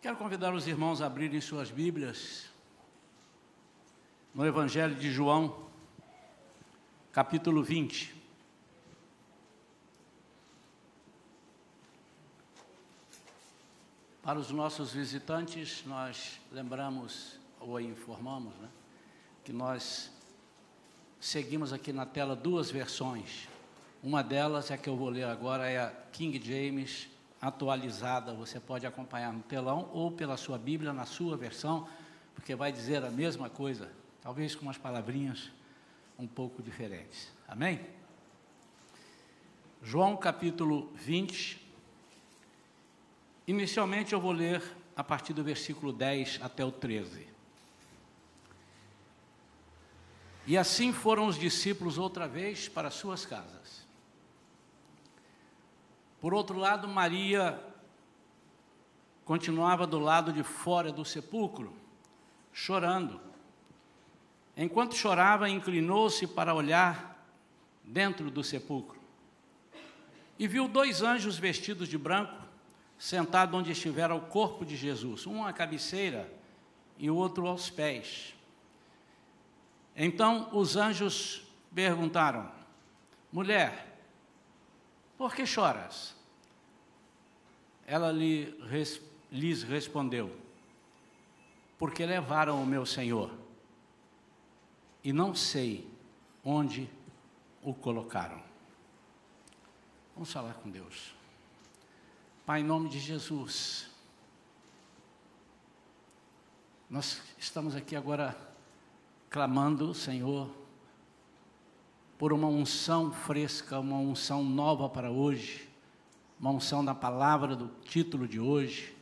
Quero convidar os irmãos a abrirem suas Bíblias no Evangelho de João, capítulo 20. Para os nossos visitantes, nós lembramos ou informamos né, que nós seguimos aqui na tela duas versões. Uma delas é que eu vou ler agora, é a King James atualizada, você pode acompanhar no telão ou pela sua Bíblia, na sua versão, porque vai dizer a mesma coisa, talvez com umas palavrinhas um pouco diferentes. Amém? João capítulo 20. Inicialmente eu vou ler a partir do versículo 10 até o 13. E assim foram os discípulos outra vez para suas casas. Por outro lado, Maria continuava do lado de fora do sepulcro, chorando. Enquanto chorava, inclinou-se para olhar dentro do sepulcro e viu dois anjos vestidos de branco sentados onde estivera o corpo de Jesus, um à cabeceira e o outro aos pés. Então os anjos perguntaram: Mulher, por que choras? Ela lhe, res, lhes respondeu: Porque levaram o meu Senhor e não sei onde o colocaram. Vamos falar com Deus. Pai, em nome de Jesus, nós estamos aqui agora clamando, Senhor, por uma unção fresca, uma unção nova para hoje, uma unção da palavra do título de hoje.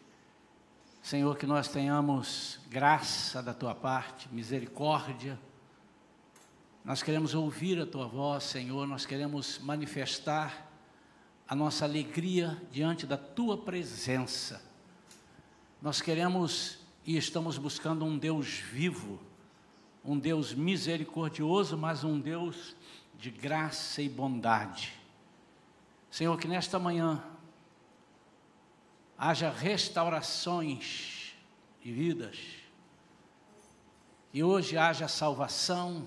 Senhor, que nós tenhamos graça da tua parte, misericórdia. Nós queremos ouvir a tua voz, Senhor, nós queremos manifestar a nossa alegria diante da tua presença. Nós queremos e estamos buscando um Deus vivo, um Deus misericordioso, mas um Deus de graça e bondade. Senhor, que nesta manhã haja restaurações de vidas, que hoje haja salvação,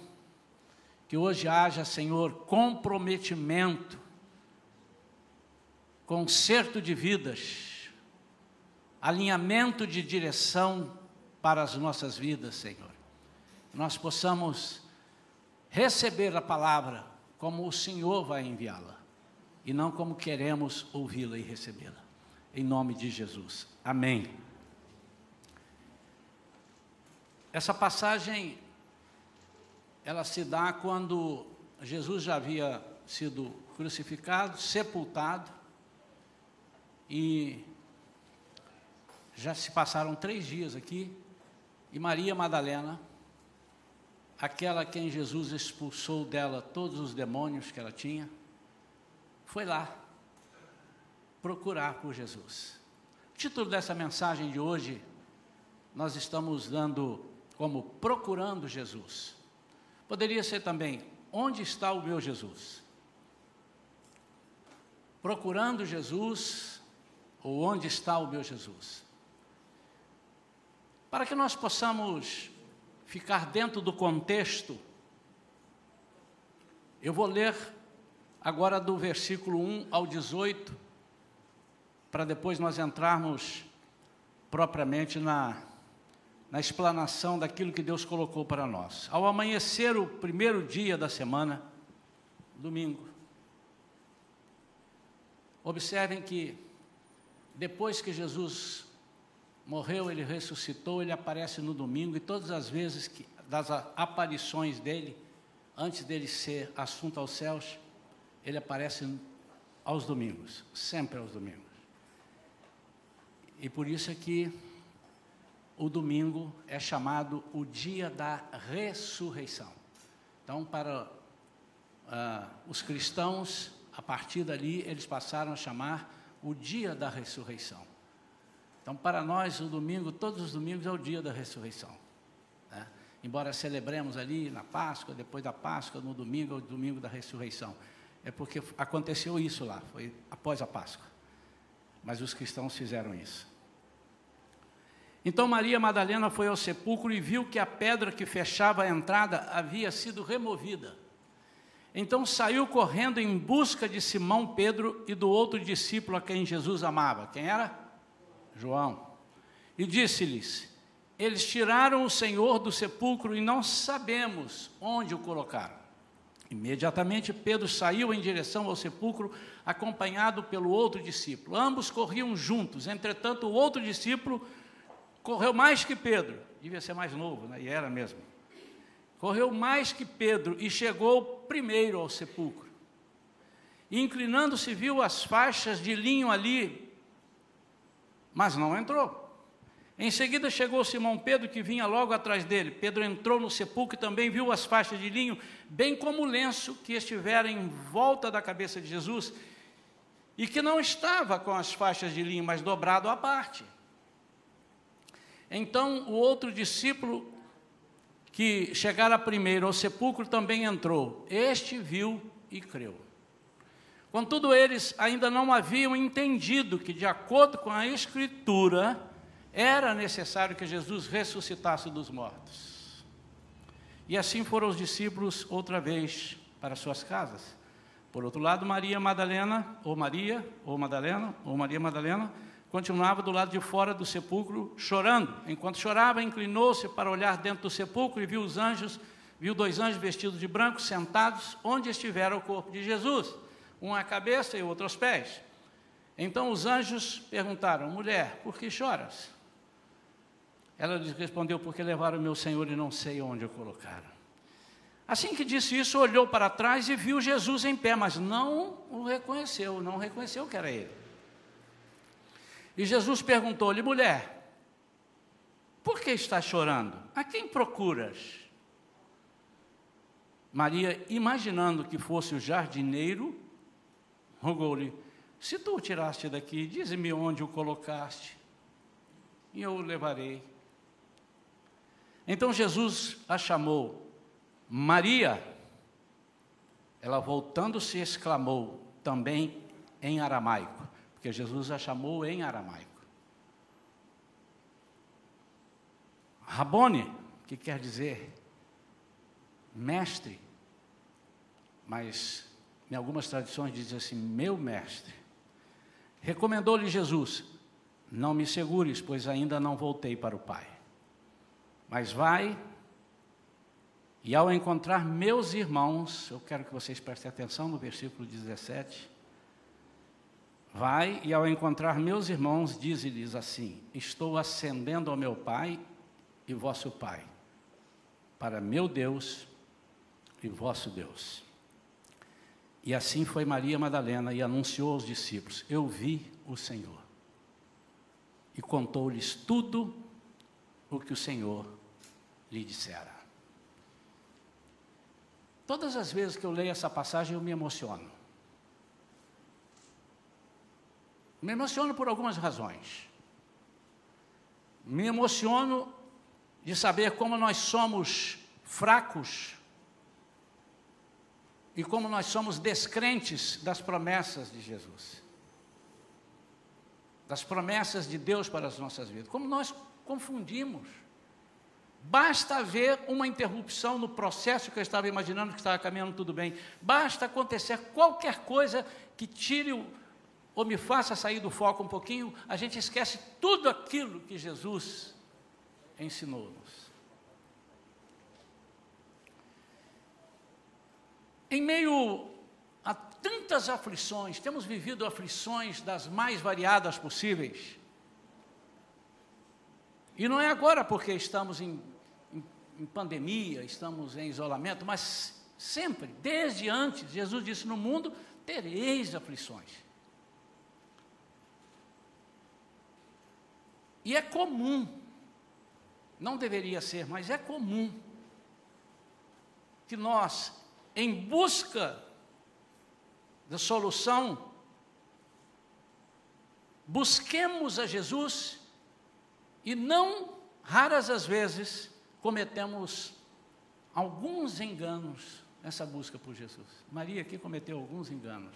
que hoje haja, Senhor, comprometimento, conserto de vidas, alinhamento de direção para as nossas vidas, Senhor. Nós possamos receber a palavra como o Senhor vai enviá-la e não como queremos ouvi-la e recebê-la. Em nome de Jesus. Amém. Essa passagem ela se dá quando Jesus já havia sido crucificado, sepultado e já se passaram três dias aqui e Maria Madalena aquela quem Jesus expulsou dela todos os demônios que ela tinha, foi lá procurar por Jesus. O título dessa mensagem de hoje, nós estamos dando como Procurando Jesus. Poderia ser também, Onde está o meu Jesus? Procurando Jesus, ou Onde está o meu Jesus? Para que nós possamos ficar dentro do contexto, eu vou ler agora do versículo 1 ao 18, para depois nós entrarmos propriamente na, na explanação daquilo que Deus colocou para nós. Ao amanhecer o primeiro dia da semana, domingo, observem que depois que Jesus morreu, ele ressuscitou, ele aparece no domingo e todas as vezes que das aparições dele, antes dele ser assunto aos céus, ele aparece aos domingos, sempre aos domingos. E por isso é que o domingo é chamado o dia da ressurreição. Então, para uh, os cristãos, a partir dali, eles passaram a chamar o dia da ressurreição. Então, para nós, o domingo, todos os domingos é o dia da ressurreição. Né? Embora celebremos ali na Páscoa, depois da Páscoa, no domingo, é o domingo da ressurreição. É porque aconteceu isso lá, foi após a Páscoa. Mas os cristãos fizeram isso. Então Maria Madalena foi ao sepulcro e viu que a pedra que fechava a entrada havia sido removida. Então saiu correndo em busca de Simão Pedro e do outro discípulo a quem Jesus amava. Quem era? João. E disse-lhes: Eles tiraram o Senhor do sepulcro e não sabemos onde o colocaram. Imediatamente Pedro saiu em direção ao sepulcro, acompanhado pelo outro discípulo. Ambos corriam juntos, entretanto, o outro discípulo correu mais que Pedro, devia ser mais novo, né? e era mesmo. Correu mais que Pedro e chegou primeiro ao sepulcro. Inclinando-se, viu as faixas de linho ali, mas não entrou. Em seguida chegou Simão Pedro, que vinha logo atrás dele. Pedro entrou no sepulcro e também viu as faixas de linho, bem como o lenço que estivera em volta da cabeça de Jesus, e que não estava com as faixas de linho, mas dobrado à parte. Então o outro discípulo que chegara primeiro ao sepulcro também entrou. Este viu e creu. Contudo, eles ainda não haviam entendido que, de acordo com a Escritura, era necessário que Jesus ressuscitasse dos mortos. E assim foram os discípulos outra vez para suas casas. Por outro lado, Maria Madalena, ou Maria, ou Madalena, ou Maria Madalena, continuava do lado de fora do sepulcro chorando. Enquanto chorava, inclinou-se para olhar dentro do sepulcro e viu os anjos, viu dois anjos vestidos de branco sentados onde estivera o corpo de Jesus, um cabeça e outro aos pés. Então os anjos perguntaram: Mulher, por que choras? Ela lhes respondeu: Porque levaram meu Senhor e não sei onde o colocaram. Assim que disse isso, olhou para trás e viu Jesus em pé, mas não o reconheceu, não reconheceu que era ele. E Jesus perguntou-lhe, mulher, por que estás chorando? A quem procuras? Maria, imaginando que fosse o jardineiro, rogou-lhe: Se tu o tiraste daqui, dize-me onde o colocaste, e eu o levarei. Então Jesus a chamou, Maria. Ela voltando-se exclamou, também em aramaico: porque Jesus a chamou em aramaico. Rabone, que quer dizer mestre, mas em algumas tradições diz assim, meu mestre. Recomendou-lhe Jesus: Não me segures, pois ainda não voltei para o Pai. Mas vai, e ao encontrar meus irmãos, eu quero que vocês prestem atenção no versículo 17. Vai e ao encontrar meus irmãos, dize-lhes assim: Estou ascendendo ao meu Pai e vosso Pai, para meu Deus e vosso Deus. E assim foi Maria Madalena e anunciou aos discípulos: Eu vi o Senhor. E contou-lhes tudo o que o Senhor lhe dissera. Todas as vezes que eu leio essa passagem eu me emociono. Me emociono por algumas razões. Me emociono de saber como nós somos fracos e como nós somos descrentes das promessas de Jesus. Das promessas de Deus para as nossas vidas. Como nós confundimos. Basta haver uma interrupção no processo que eu estava imaginando que estava caminhando tudo bem. Basta acontecer qualquer coisa que tire o, ou me faça sair do foco um pouquinho, a gente esquece tudo aquilo que Jesus ensinou-nos. Em meio a tantas aflições, temos vivido aflições das mais variadas possíveis. E não é agora porque estamos em, em, em pandemia, estamos em isolamento, mas sempre, desde antes, Jesus disse: No mundo tereis aflições. E é comum, não deveria ser, mas é comum, que nós, em busca da solução, busquemos a Jesus e não raras as vezes cometemos alguns enganos nessa busca por Jesus. Maria aqui cometeu alguns enganos.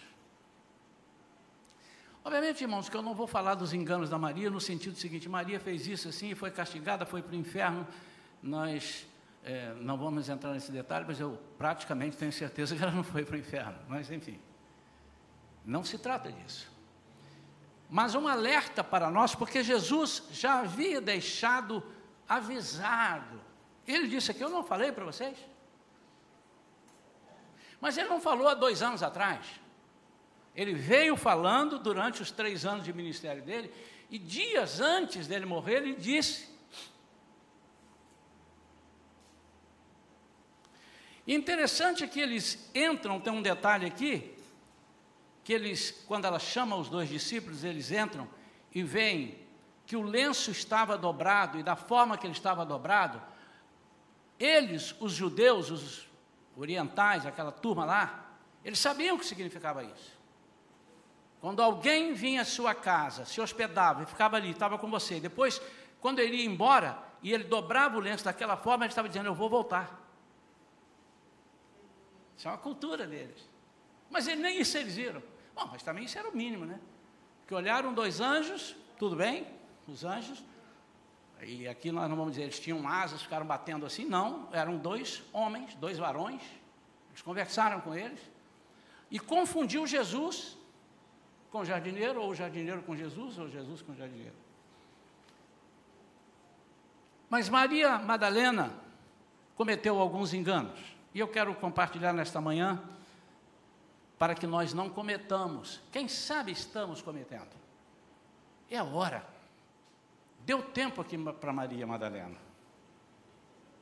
Obviamente, irmãos, que eu não vou falar dos enganos da Maria no sentido seguinte: Maria fez isso assim, foi castigada, foi para o inferno. Nós é, não vamos entrar nesse detalhe, mas eu praticamente tenho certeza que ela não foi para o inferno. Mas, enfim, não se trata disso. Mas um alerta para nós, porque Jesus já havia deixado avisado. Ele disse aqui: Eu não falei para vocês. Mas ele não falou há dois anos atrás. Ele veio falando durante os três anos de ministério dele, e dias antes dele morrer, ele disse. E interessante que eles entram, tem um detalhe aqui, que eles, quando ela chama os dois discípulos, eles entram e veem que o lenço estava dobrado, e da forma que ele estava dobrado, eles, os judeus, os orientais, aquela turma lá, eles sabiam o que significava isso. Quando alguém vinha à sua casa, se hospedava e ficava ali, estava com você, depois, quando ele ia embora e ele dobrava o lenço daquela forma, ele estava dizendo: Eu vou voltar. Isso é uma cultura deles. Mas ele, nem isso eles viram. Bom, mas também isso era o mínimo, né? Que olharam dois anjos, tudo bem, os anjos, e aqui nós não vamos dizer, eles tinham asas, ficaram batendo assim, não, eram dois homens, dois varões, eles conversaram com eles, e confundiu Jesus com o jardineiro, ou o jardineiro com Jesus, ou Jesus com o jardineiro. Mas Maria Madalena cometeu alguns enganos, e eu quero compartilhar nesta manhã, para que nós não cometamos, quem sabe estamos cometendo, é a hora, deu tempo aqui para Maria Madalena,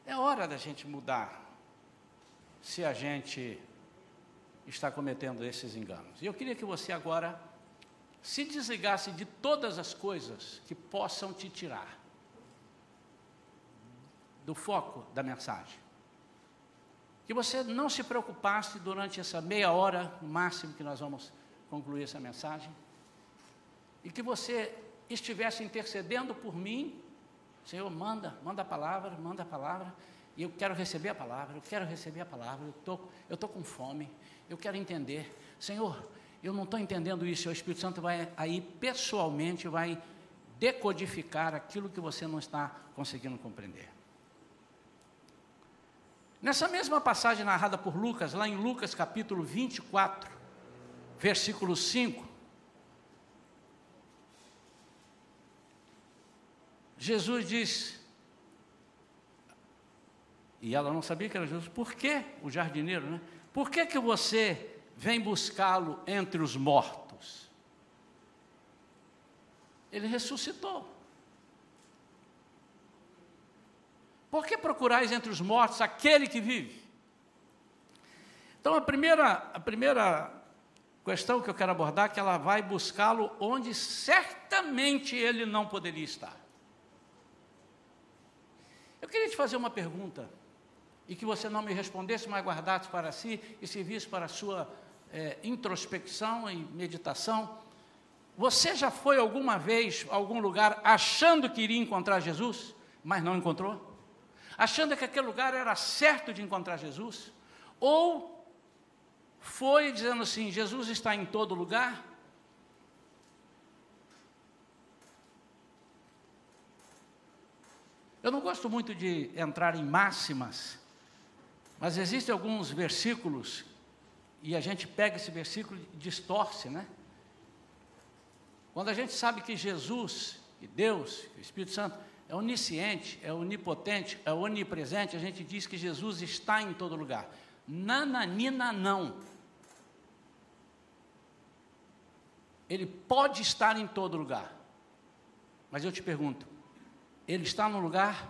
é hora da gente mudar, se a gente está cometendo esses enganos. E eu queria que você agora se desligasse de todas as coisas que possam te tirar do foco da mensagem. Que você não se preocupasse durante essa meia hora, no máximo que nós vamos concluir essa mensagem, e que você estivesse intercedendo por mim, Senhor, manda, manda a palavra, manda a palavra, e eu quero receber a palavra, eu quero receber a palavra, eu tô, estou tô com fome, eu quero entender. Senhor, eu não estou entendendo isso, o Espírito Santo vai aí pessoalmente, vai decodificar aquilo que você não está conseguindo compreender. Nessa mesma passagem narrada por Lucas, lá em Lucas capítulo 24, versículo 5, Jesus diz, e ela não sabia que era Jesus, por que o jardineiro, né? Por que, que você vem buscá-lo entre os mortos. Ele ressuscitou. Por que procurais entre os mortos aquele que vive? Então, a primeira, a primeira questão que eu quero abordar é que ela vai buscá-lo onde certamente ele não poderia estar. Eu queria te fazer uma pergunta, e que você não me respondesse, mas guardasse para si e servisse para a sua é, introspecção e meditação. Você já foi alguma vez a algum lugar achando que iria encontrar Jesus, mas não encontrou? Achando que aquele lugar era certo de encontrar Jesus? Ou foi dizendo assim: Jesus está em todo lugar? Eu não gosto muito de entrar em máximas, mas existem alguns versículos e a gente pega esse versículo e distorce, né? Quando a gente sabe que Jesus, e Deus, o Espírito Santo, é onisciente, é onipotente, é onipresente, a gente diz que Jesus está em todo lugar. Nananina não. Ele pode estar em todo lugar. Mas eu te pergunto, ele está no lugar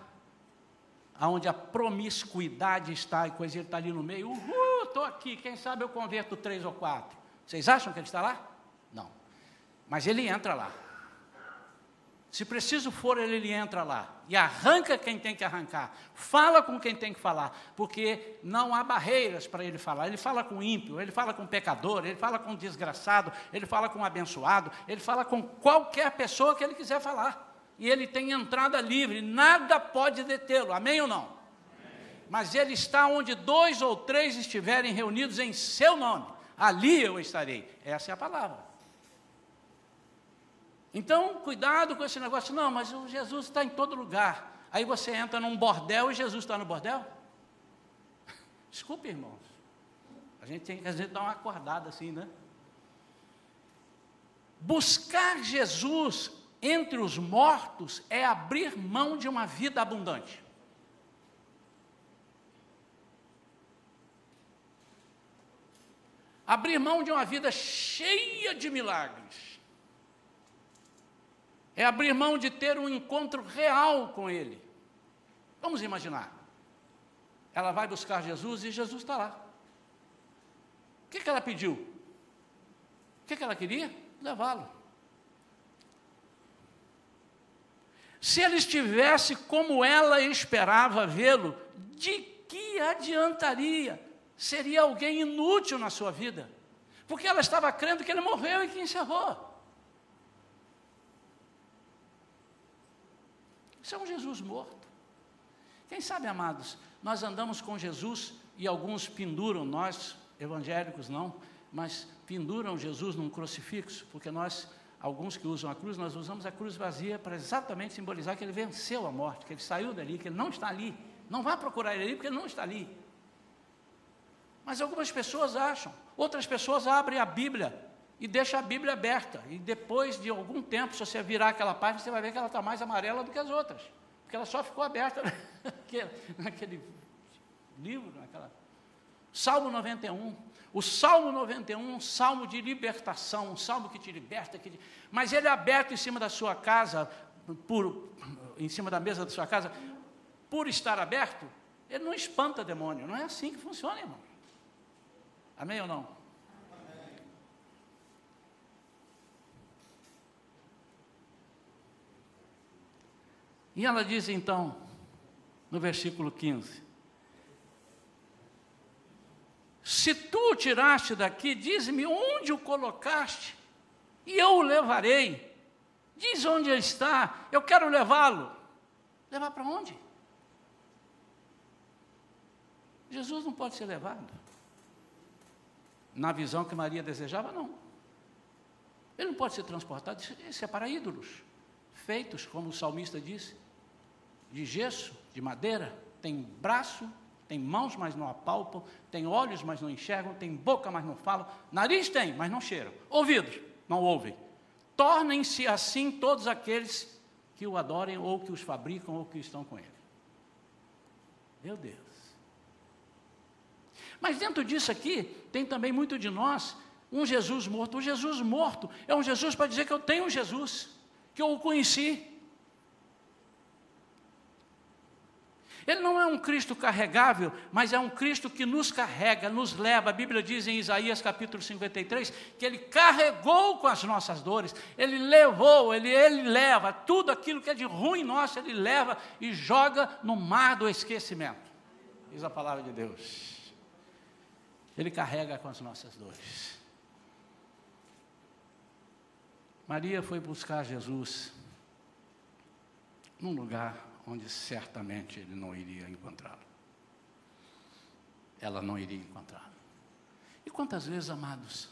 onde a promiscuidade está e coisa ele está ali no meio, uhul, estou aqui, quem sabe eu converto três ou quatro. Vocês acham que ele está lá? Não. Mas ele entra lá. Se preciso for, ele, ele entra lá e arranca quem tem que arrancar, fala com quem tem que falar, porque não há barreiras para ele falar. Ele fala com ímpio, ele fala com pecador, ele fala com desgraçado, ele fala com abençoado, ele fala com qualquer pessoa que ele quiser falar. E ele tem entrada livre, nada pode detê-lo. Amém ou não? mas ele está onde dois ou três estiverem reunidos em seu nome, ali eu estarei. Essa é a palavra. Então, cuidado com esse negócio. Não, mas o Jesus está em todo lugar. Aí você entra num bordel e Jesus está no bordel? Desculpe, irmãos. A gente tem que às vezes dar uma acordada assim, né? Buscar Jesus entre os mortos é abrir mão de uma vida abundante. Abrir mão de uma vida cheia de milagres. É abrir mão de ter um encontro real com Ele. Vamos imaginar. Ela vai buscar Jesus e Jesus está lá. O que, que ela pediu? O que, que ela queria? Levá-lo. Se ele estivesse como ela esperava vê-lo, de que adiantaria? Seria alguém inútil na sua vida, porque ela estava crendo que ele morreu e que encerrou. Isso é um Jesus morto. Quem sabe, amados, nós andamos com Jesus e alguns penduram, nós evangélicos não, mas penduram Jesus num crucifixo, porque nós, alguns que usam a cruz, nós usamos a cruz vazia para exatamente simbolizar que ele venceu a morte, que ele saiu dali, que ele não está ali. Não vá procurar ele ali, porque ele não está ali. Mas algumas pessoas acham, outras pessoas abrem a Bíblia e deixam a Bíblia aberta. E depois de algum tempo, se você virar aquela página, você vai ver que ela está mais amarela do que as outras. Porque ela só ficou aberta naquele, naquele livro, naquela. Salmo 91. O Salmo 91, um salmo de libertação, um salmo que te liberta, que te... mas ele é aberto em cima da sua casa, por, em cima da mesa da sua casa, por estar aberto, ele não espanta demônio. Não é assim que funciona, irmão. Amém ou não? E ela diz então, no versículo 15: Se tu o tiraste daqui, diz-me onde o colocaste, e eu o levarei. Diz onde ele está, eu quero levá-lo. Levar para onde? Jesus não pode ser levado. Na visão que Maria desejava, não. Ele não pode ser transportado, isso é para ídolos, feitos, como o salmista disse, de gesso, de madeira, tem braço, tem mãos, mas não apalpam, tem olhos, mas não enxergam, tem boca, mas não falam, nariz tem, mas não cheiram, ouvidos, não ouvem. Tornem-se assim todos aqueles que o adorem, ou que os fabricam, ou que estão com ele. Meu Deus. Mas dentro disso aqui, tem também muito de nós um Jesus morto. O Jesus morto é um Jesus para dizer que eu tenho um Jesus, que eu o conheci, Ele não é um Cristo carregável, mas é um Cristo que nos carrega, nos leva. A Bíblia diz em Isaías capítulo 53 que ele carregou com as nossas dores, ele levou, ele, ele leva tudo aquilo que é de ruim nosso, ele leva e joga no mar do esquecimento. Diz a palavra de Deus. Ele carrega com as nossas dores. Maria foi buscar Jesus num lugar onde certamente ele não iria encontrá-lo. Ela não iria encontrá-lo. E quantas vezes, amados,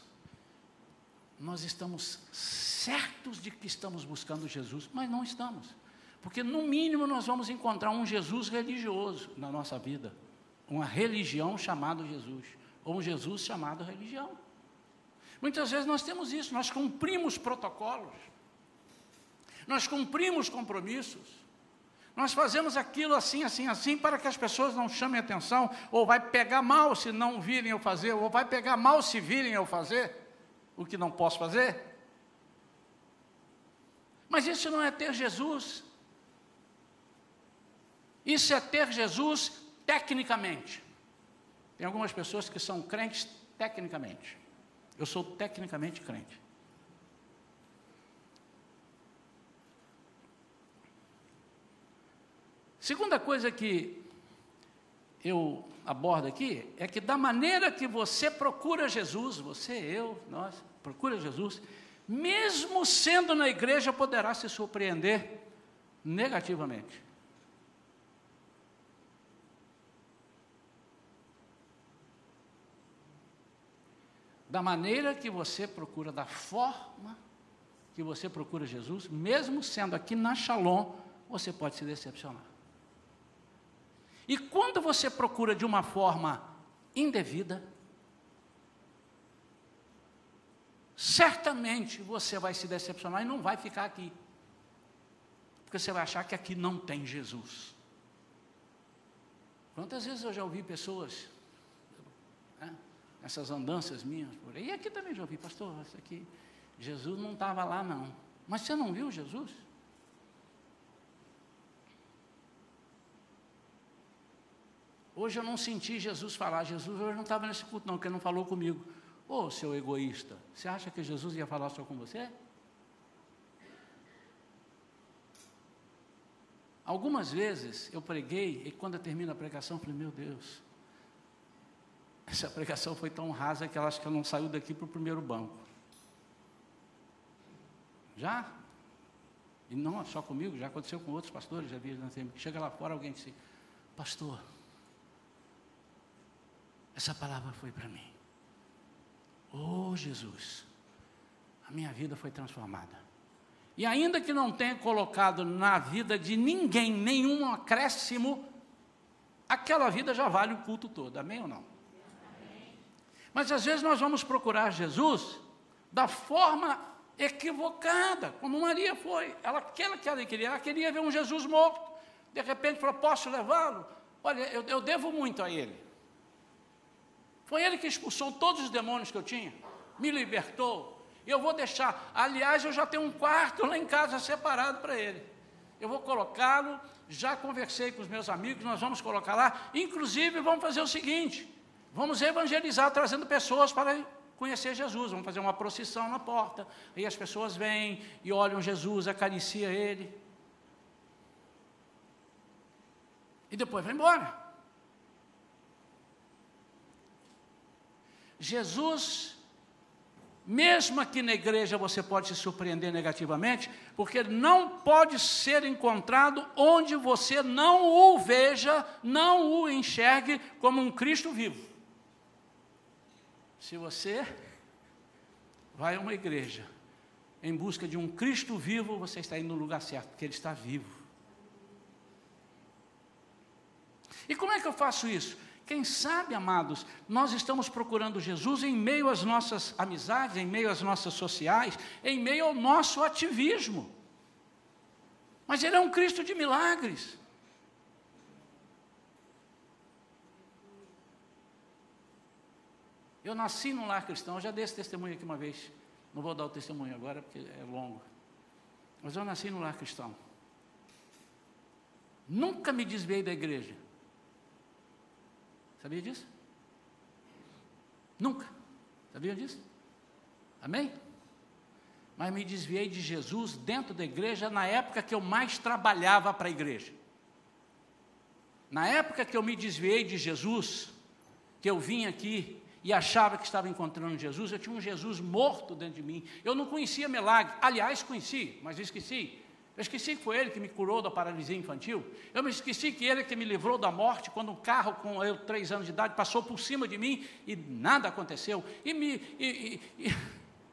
nós estamos certos de que estamos buscando Jesus, mas não estamos. Porque, no mínimo, nós vamos encontrar um Jesus religioso na nossa vida, uma religião chamada Jesus, ou um Jesus chamado religião. Muitas vezes nós temos isso, nós cumprimos protocolos, nós cumprimos compromissos, nós fazemos aquilo assim, assim, assim, para que as pessoas não chamem atenção, ou vai pegar mal se não virem eu fazer, ou vai pegar mal se virem eu fazer o que não posso fazer. Mas isso não é ter Jesus. Isso é ter Jesus tecnicamente. Tem algumas pessoas que são crentes tecnicamente. Eu sou tecnicamente crente. Segunda coisa que eu abordo aqui é que da maneira que você procura Jesus, você, eu, nós, procura Jesus, mesmo sendo na igreja, poderá se surpreender negativamente. Da maneira que você procura, da forma que você procura Jesus, mesmo sendo aqui na Shalom, você pode se decepcionar. E quando você procura de uma forma indevida, certamente você vai se decepcionar e não vai ficar aqui. Porque você vai achar que aqui não tem Jesus. Quantas vezes eu já ouvi pessoas, né, nessas andanças minhas por aí, e aqui também já ouvi, pastor, isso aqui, Jesus não estava lá não. Mas você não viu Jesus? Hoje eu não senti Jesus falar, Jesus hoje não estava nesse culto não, porque não falou comigo. Ô, oh, seu egoísta, você acha que Jesus ia falar só com você? Algumas vezes eu preguei e quando eu termino a pregação, eu falei, meu Deus, essa pregação foi tão rasa que ela acho que ela não saiu daqui para o primeiro banco. Já? E não só comigo, já aconteceu com outros pastores, já vi, chega lá fora alguém disse, pastor, essa palavra foi para mim. Oh Jesus, a minha vida foi transformada. E ainda que não tenha colocado na vida de ninguém nenhum acréscimo, aquela vida já vale o culto todo, amém ou não? Mas às vezes nós vamos procurar Jesus da forma equivocada, como Maria foi. Ela, aquela que ela queria, ela queria ver um Jesus morto. De repente falou: Posso levá-lo? Olha, eu, eu devo muito a ele. Foi ele que expulsou todos os demônios que eu tinha, me libertou. Eu vou deixar, aliás, eu já tenho um quarto lá em casa separado para ele. Eu vou colocá-lo, já conversei com os meus amigos, nós vamos colocar lá. Inclusive, vamos fazer o seguinte: vamos evangelizar trazendo pessoas para conhecer Jesus. Vamos fazer uma procissão na porta. Aí as pessoas vêm e olham Jesus, acaricia ele. E depois vai embora. Jesus, mesmo aqui na igreja você pode se surpreender negativamente, porque não pode ser encontrado onde você não o veja, não o enxergue como um Cristo vivo. Se você vai a uma igreja em busca de um Cristo vivo, você está indo no lugar certo, porque Ele está vivo. E como é que eu faço isso? Quem sabe, amados, nós estamos procurando Jesus em meio às nossas amizades, em meio às nossas sociais, em meio ao nosso ativismo. Mas Ele é um Cristo de milagres. Eu nasci num lar cristão, eu já dei esse testemunho aqui uma vez. Não vou dar o testemunho agora porque é longo. Mas eu nasci num lar cristão. Nunca me desviei da igreja. Sabia disso? Nunca. Sabia disso? Amém? Mas me desviei de Jesus dentro da igreja na época que eu mais trabalhava para a igreja. Na época que eu me desviei de Jesus, que eu vim aqui e achava que estava encontrando Jesus, eu tinha um Jesus morto dentro de mim. Eu não conhecia milagre. Aliás, conheci, mas esqueci. Eu esqueci que foi ele que me curou da paralisia infantil. Eu me esqueci que ele que me livrou da morte quando um carro com eu três anos de idade passou por cima de mim e nada aconteceu. E me, e, e, e...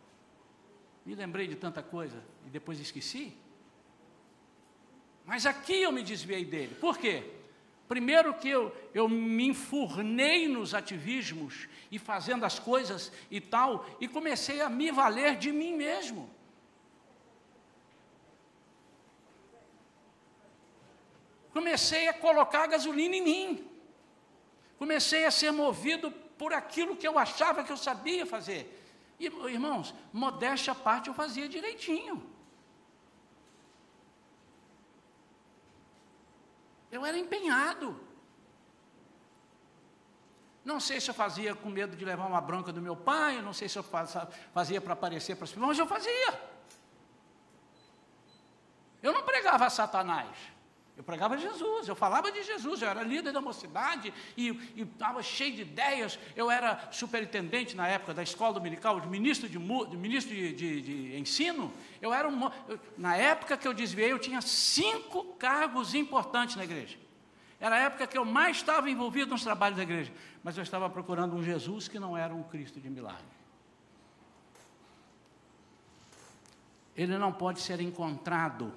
me lembrei de tanta coisa e depois esqueci. Mas aqui eu me desviei dele. Por quê? Primeiro que eu, eu me enfurnei nos ativismos e fazendo as coisas e tal, e comecei a me valer de mim mesmo. Comecei a colocar gasolina em mim. Comecei a ser movido por aquilo que eu achava que eu sabia fazer. E, irmãos, modéstia à parte eu fazia direitinho. Eu era empenhado. Não sei se eu fazia com medo de levar uma bronca do meu pai, não sei se eu fazia para aparecer para irmãos, mas eu fazia. Eu não pregava Satanás. Eu pregava Jesus, eu falava de Jesus, eu era líder da mocidade e estava cheio de ideias. Eu era superintendente na época da escola dominical, ministro de, ministro de, de, de ensino. Eu era um, eu, na época que eu desviei, eu tinha cinco cargos importantes na igreja. Era a época que eu mais estava envolvido nos trabalhos da igreja. Mas eu estava procurando um Jesus que não era um Cristo de milagre. ele não pode ser encontrado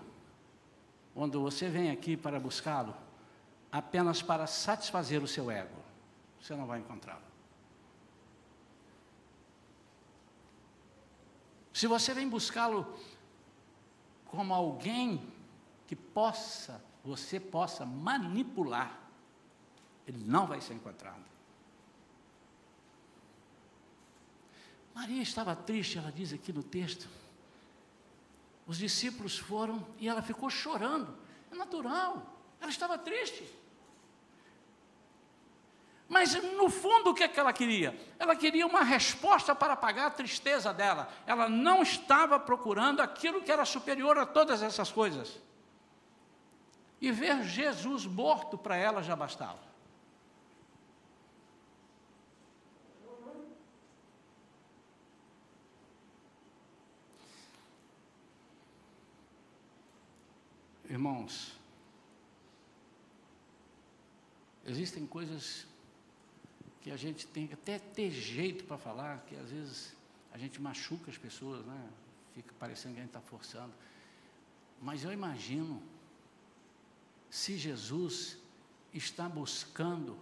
quando você vem aqui para buscá-lo apenas para satisfazer o seu ego. Você não vai encontrá-lo. Se você vem buscá-lo como alguém que possa, você possa manipular, ele não vai ser encontrado. Maria estava triste, ela diz aqui no texto. Os discípulos foram e ela ficou chorando. É natural, ela estava triste. Mas no fundo o que, é que ela queria? Ela queria uma resposta para apagar a tristeza dela. Ela não estava procurando aquilo que era superior a todas essas coisas. E ver Jesus morto para ela já bastava. Irmãos, existem coisas que a gente tem que até ter jeito para falar, que às vezes a gente machuca as pessoas, né? Fica parecendo que a gente está forçando. Mas eu imagino se Jesus está buscando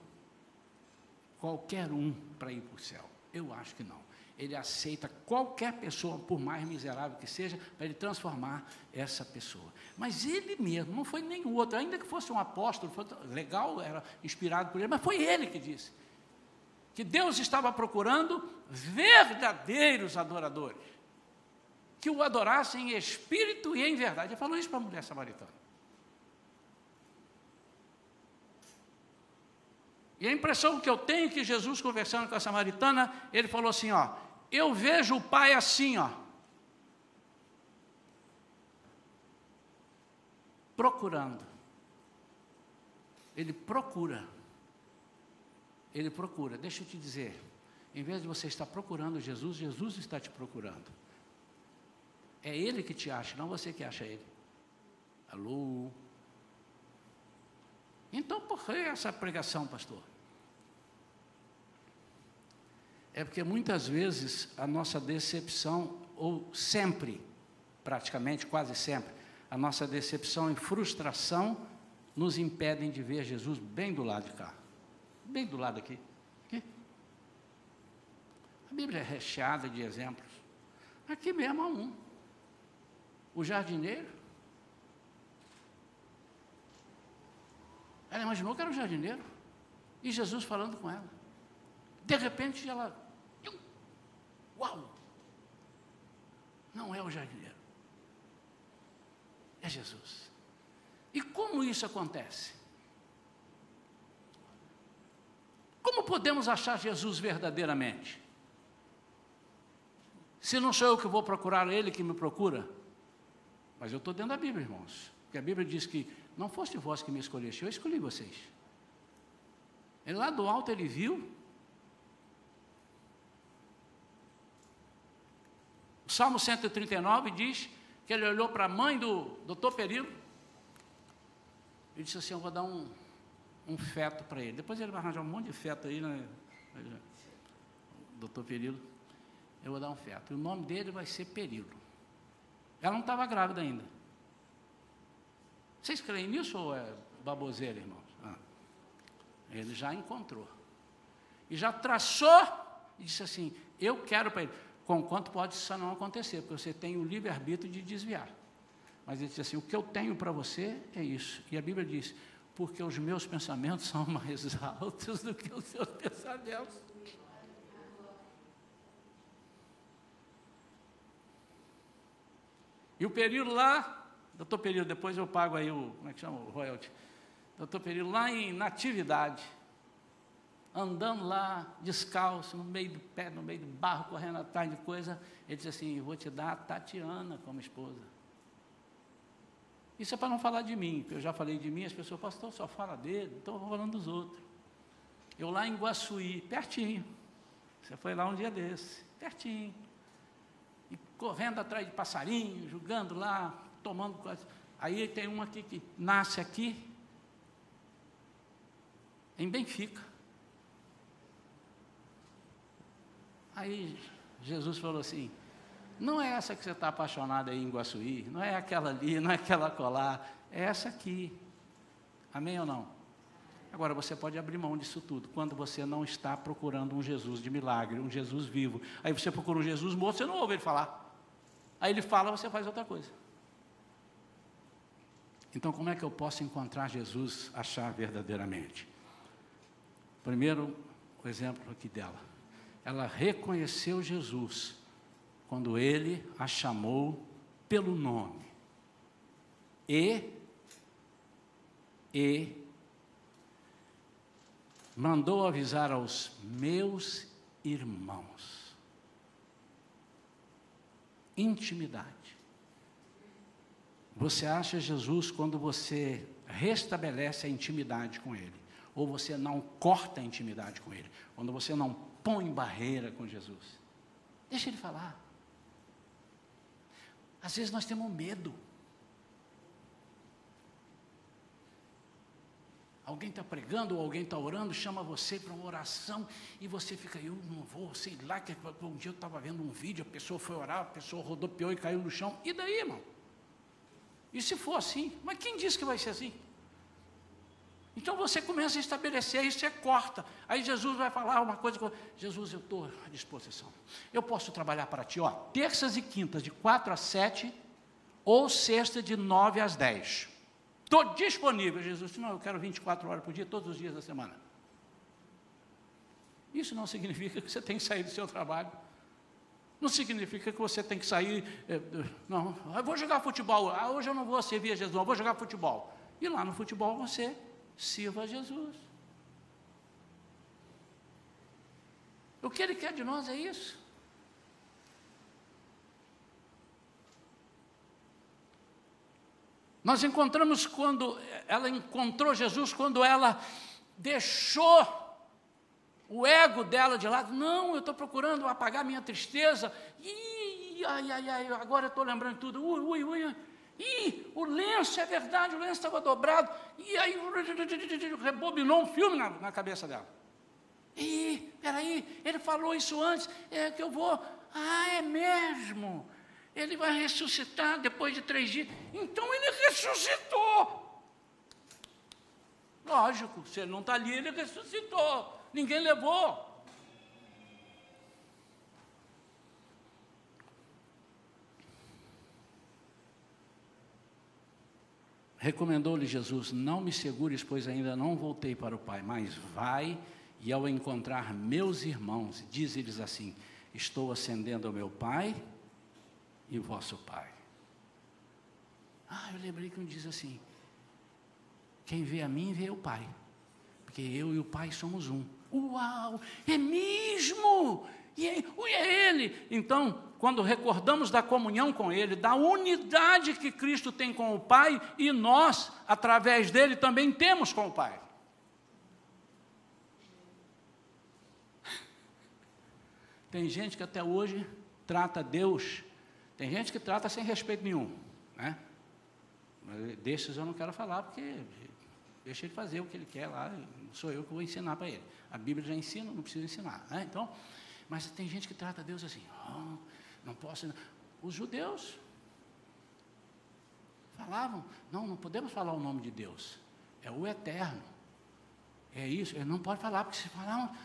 qualquer um para ir para o céu. Eu acho que não ele aceita qualquer pessoa, por mais miserável que seja, para ele transformar essa pessoa. Mas ele mesmo, não foi nenhum outro, ainda que fosse um apóstolo, foi legal, era inspirado por ele, mas foi ele que disse que Deus estava procurando verdadeiros adoradores, que o adorassem em espírito e em verdade. Ele falou isso para a mulher samaritana. E a impressão que eu tenho é que Jesus, conversando com a samaritana, ele falou assim: ó, eu vejo o pai assim, ó. Procurando. Ele procura. Ele procura. Deixa eu te dizer. Em vez de você estar procurando Jesus, Jesus está te procurando. É Ele que te acha, não você que acha Ele. Alô? Então, por que essa pregação, pastor? É porque muitas vezes a nossa decepção, ou sempre, praticamente quase sempre, a nossa decepção e frustração nos impedem de ver Jesus bem do lado de cá, bem do lado aqui. aqui. A Bíblia é recheada de exemplos. Aqui mesmo há um. O jardineiro. Ela imaginou que era o jardineiro. E Jesus falando com ela. De repente ela. Uau! Não é o jardineiro. É Jesus. E como isso acontece? Como podemos achar Jesus verdadeiramente? Se não sou eu que vou procurar ele que me procura. Mas eu estou dentro da Bíblia, irmãos. Porque a Bíblia diz que não foste vós que me escolheste, eu escolhi vocês. Ele lá do alto ele viu Salmo 139 diz que ele olhou para a mãe do doutor Perilo e disse assim: Eu vou dar um, um feto para ele. Depois ele vai arranjar um monte de feto aí, né? Doutor Perilo, eu vou dar um feto. E o nome dele vai ser Perilo. Ela não estava grávida ainda. Vocês creem nisso ou é baboseira, irmãos? Ah. Ele já encontrou. E já traçou e disse assim: Eu quero para ele. Com quanto pode isso não acontecer, porque você tem o livre-arbítrio de desviar. Mas ele diz assim: o que eu tenho para você é isso. E a Bíblia diz: porque os meus pensamentos são mais altos do que os seus pensamentos. E o período lá, doutor período, depois eu pago aí o, como é que chama, o royalty. Doutor período lá em natividade andando lá, descalço, no meio do pé, no meio do barro, correndo atrás de coisa, ele disse assim: Vou te dar a Tatiana como esposa. Isso é para não falar de mim, porque eu já falei de mim, as pessoas, pastor, só fala dele, então eu vou falando dos outros. Eu lá em Guaçuí, pertinho. Você foi lá um dia desse, pertinho. E correndo atrás de passarinho, jogando lá, tomando coisa. Aí tem uma aqui que nasce aqui, em Benfica. Aí Jesus falou assim: Não é essa que você está apaixonado aí em Guaçuí, não é aquela ali, não é aquela colar, é essa aqui. Amém ou não? Agora você pode abrir mão disso tudo quando você não está procurando um Jesus de milagre, um Jesus vivo. Aí você procura um Jesus morto, você não ouve ele falar. Aí ele fala, você faz outra coisa. Então, como é que eu posso encontrar Jesus, achar verdadeiramente? Primeiro, o exemplo aqui dela. Ela reconheceu Jesus quando ele a chamou pelo nome. E, e, mandou avisar aos meus irmãos. Intimidade. Você acha Jesus quando você restabelece a intimidade com Ele, ou você não corta a intimidade com Ele, quando você não põe barreira com Jesus. Deixa Ele falar. Às vezes nós temos medo. Alguém está pregando ou alguém está orando, chama você para uma oração e você fica, eu não vou, sei lá, que um dia eu estava vendo um vídeo, a pessoa foi orar, a pessoa rodopiou e caiu no chão. E daí, irmão? E se for assim? Mas quem disse que vai ser assim? Então você começa a estabelecer isso, você corta. Aí Jesus vai falar uma coisa. Jesus, eu estou à disposição. Eu posso trabalhar para ti, ó, terças e quintas, de 4 a 7, ou sexta, de 9 às 10. Estou disponível. Jesus não, eu quero 24 horas por dia, todos os dias da semana. Isso não significa que você tem que sair do seu trabalho. Não significa que você tem que sair. É, não, eu vou jogar futebol. Ah, hoje eu não vou servir a Jesus, eu vou jogar futebol. E lá no futebol você sirva a Jesus. O que ele quer de nós é isso. Nós encontramos quando ela encontrou Jesus, quando ela deixou o ego dela de lado. Não, eu estou procurando apagar minha tristeza. Ih, ai, ai, ai, agora eu estou lembrando tudo. Ui, ui, ui. Ih, o lenço, é verdade, o lenço estava dobrado. E aí rebobinou um filme na, na cabeça dela. Ih, peraí, ele falou isso antes, é que eu vou. Ah, é mesmo. Ele vai ressuscitar depois de três dias. Então ele ressuscitou. Lógico, se ele não está ali, ele ressuscitou. Ninguém levou. Recomendou-lhe Jesus: Não me segures, pois ainda não voltei para o Pai, mas vai e ao encontrar meus irmãos, diz-lhes assim: Estou ascendendo ao meu Pai e vosso Pai. Ah, eu lembrei que um diz assim: Quem vê a mim, vê o Pai, porque eu e o Pai somos um. Uau, é mesmo! E é, é Ele. Então, quando recordamos da comunhão com Ele, da unidade que Cristo tem com o Pai, e nós, através dele, também temos com o Pai. Tem gente que até hoje trata Deus, tem gente que trata sem respeito nenhum, né? Desses eu não quero falar, porque deixa ele fazer o que ele quer lá, sou eu que vou ensinar para ele. A Bíblia já ensina, não precisa ensinar. Né? Então, mas tem gente que trata Deus assim, oh, não posso. Os judeus falavam, não, não podemos falar o nome de Deus, é o eterno. É isso, ele não pode falar, porque se falar,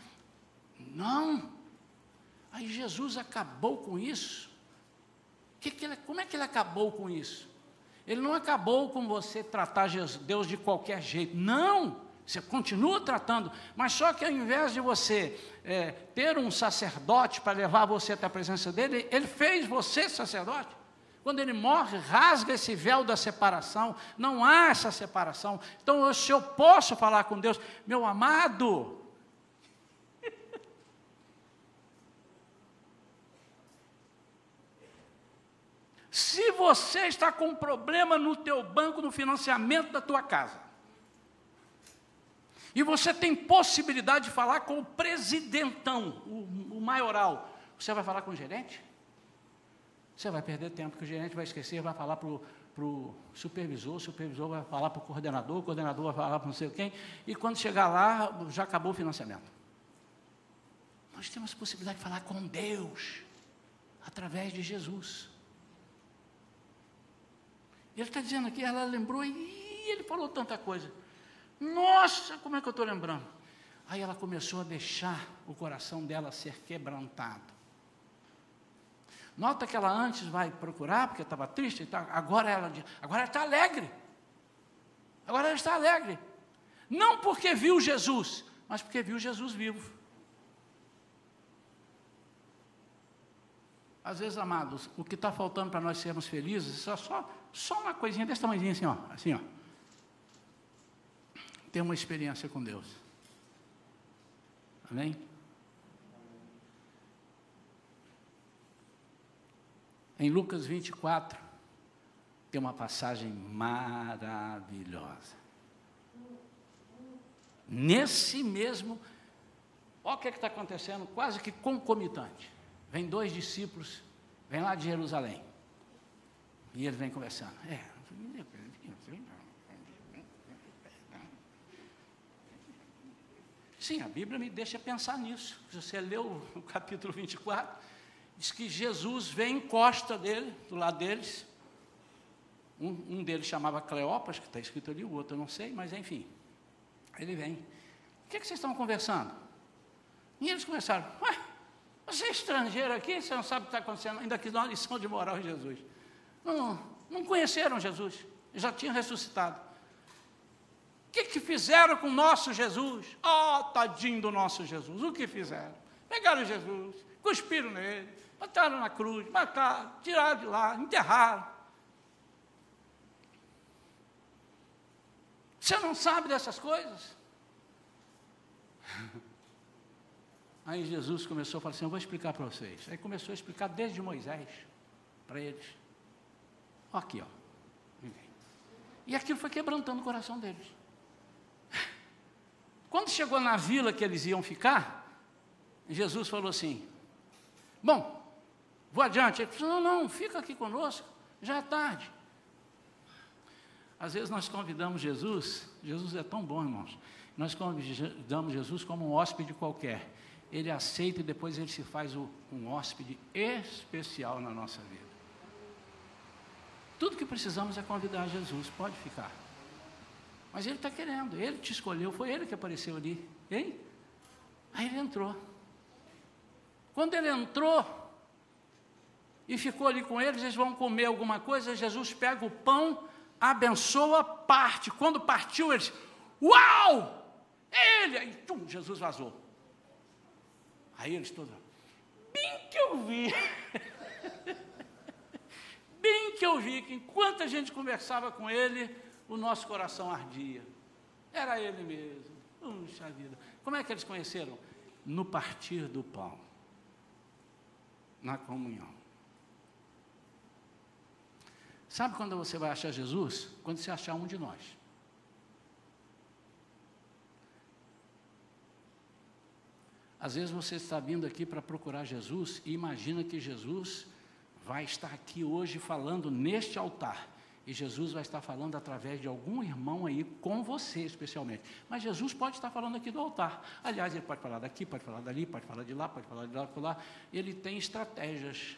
não. Aí Jesus acabou com isso. Que que ele, como é que ele acabou com isso? Ele não acabou com você tratar Deus de qualquer jeito. Não! Você continua tratando, mas só que ao invés de você é, ter um sacerdote para levar você até a presença dele, ele fez você sacerdote. Quando ele morre, rasga esse véu da separação, não há essa separação. Então, se eu posso falar com Deus, meu amado, se você está com um problema no teu banco, no financiamento da tua casa, e você tem possibilidade de falar com o presidentão, o, o maioral. Você vai falar com o gerente? Você vai perder tempo, que o gerente vai esquecer, vai falar para o supervisor, o supervisor vai falar para o coordenador, o coordenador vai falar para não sei quem, e quando chegar lá, já acabou o financiamento. Nós temos a possibilidade de falar com Deus. através de Jesus. Ele está dizendo aqui, ela lembrou e ele falou tanta coisa. Nossa, como é que eu estou lembrando? Aí ela começou a deixar o coração dela ser quebrantado. Nota que ela antes vai procurar, porque estava triste e tal. Agora ela, agora está alegre. Agora ela está alegre. Não porque viu Jesus, mas porque viu Jesus vivo. Às vezes, amados, o que está faltando para nós sermos felizes é só, só uma coisinha desse tamanho assim, ó. Assim, ó. Ter uma experiência com Deus. Amém? Em Lucas 24, tem uma passagem maravilhosa. Nesse mesmo, olha o que é está acontecendo, quase que concomitante. Vem dois discípulos, vem lá de Jerusalém. E eles vêm conversando. É, Sim, a Bíblia me deixa pensar nisso. Você leu o capítulo 24, diz que Jesus vem encosta dele, do lado deles. Um, um deles chamava Cleopas, que está escrito ali, o outro eu não sei, mas enfim. Ele vem. O que, é que vocês estão conversando? E eles começaram, ué, você é estrangeiro aqui, você não sabe o que está acontecendo, ainda que dá uma lição de moral em Jesus. Não, não conheceram Jesus, já tinham ressuscitado. Que, que fizeram com o nosso Jesus? Oh, tadinho do nosso Jesus, o que fizeram? Pegaram Jesus, cuspiram nele, botaram na cruz, mataram, tiraram de lá, enterraram. Você não sabe dessas coisas? Aí Jesus começou a falar assim: Eu vou explicar para vocês. Aí começou a explicar desde Moisés para eles. Aqui, ó. E aquilo foi quebrantando o coração deles. Quando chegou na vila que eles iam ficar, Jesus falou assim: Bom, vou adiante. Ele falou: Não, não, fica aqui conosco, já é tarde. Às vezes nós convidamos Jesus, Jesus é tão bom, irmãos. Nós convidamos Jesus como um hóspede qualquer ele aceita e depois ele se faz um hóspede especial na nossa vida. Tudo que precisamos é convidar Jesus, pode ficar. Mas ele está querendo, ele te escolheu, foi ele que apareceu ali, hein? Aí ele entrou. Quando ele entrou e ficou ali com eles, eles vão comer alguma coisa, Jesus pega o pão, abençoa, parte. Quando partiu, eles, uau! Ele! Aí, tum, Jesus vazou. Aí eles todos, bem que eu vi, bem que eu vi que enquanto a gente conversava com ele, o nosso coração ardia. Era ele mesmo. Puxa vida. Como é que eles conheceram? No partir do pão, na comunhão. Sabe quando você vai achar Jesus? Quando você achar um de nós. Às vezes você está vindo aqui para procurar Jesus e imagina que Jesus vai estar aqui hoje falando neste altar. E Jesus vai estar falando através de algum irmão aí, com você especialmente. Mas Jesus pode estar falando aqui do altar. Aliás, ele pode falar daqui, pode falar dali, pode falar de lá, pode falar de lá, por lá. Ele tem estratégias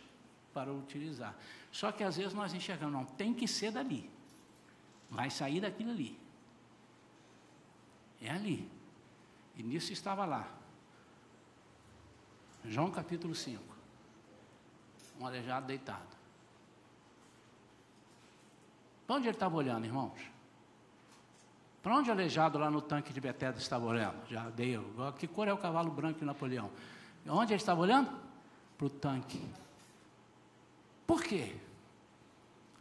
para utilizar. Só que às vezes nós enxergamos, não, tem que ser dali. Vai sair daquilo ali. É ali. E nisso estava lá. João capítulo 5. Um aleijado deitado. Para onde ele estava olhando, irmãos? Para onde o aleijado lá no tanque de Betesda estava olhando? Já dei. Que cor é o cavalo branco de Napoleão? Onde ele estava olhando? Para o tanque. Por quê?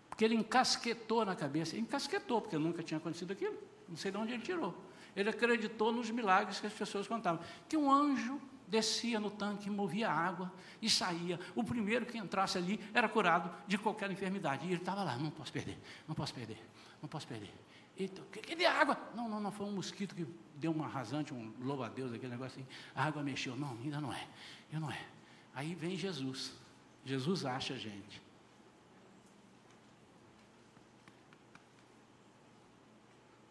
Porque ele encasquetou na cabeça. Encasquetou, porque nunca tinha acontecido aquilo. Não sei de onde ele tirou. Ele acreditou nos milagres que as pessoas contavam. Que um anjo descia no tanque, movia água e saía. O primeiro que entrasse ali era curado de qualquer enfermidade. E ele estava lá, não posso perder, não posso perder, não posso perder. Eita, que, que de água? Não, não, não, foi um mosquito que deu uma rasante, um louvo a Deus, aquele negócio assim. A água mexeu. Não, ainda não é, ainda não é. Aí vem Jesus. Jesus acha a gente.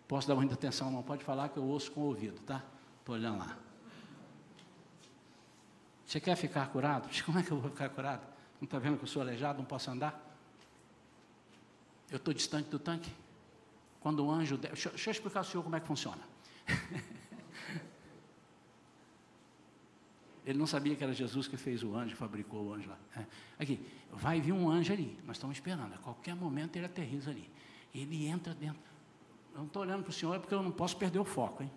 Posso dar muita atenção, não pode falar que eu ouço com o ouvido, tá? Estou olhando lá. Você quer ficar curado? Como é que eu vou ficar curado? Não está vendo que eu sou aleijado, não posso andar? Eu estou distante do tanque. Quando o anjo. Deixa, deixa eu explicar ao senhor como é que funciona. Ele não sabia que era Jesus que fez o anjo, fabricou o anjo lá. É. Aqui, vai vir um anjo ali, nós estamos esperando. A qualquer momento ele aterriza ali. Ele entra dentro. Eu não estou olhando para o senhor porque eu não posso perder o foco, hein?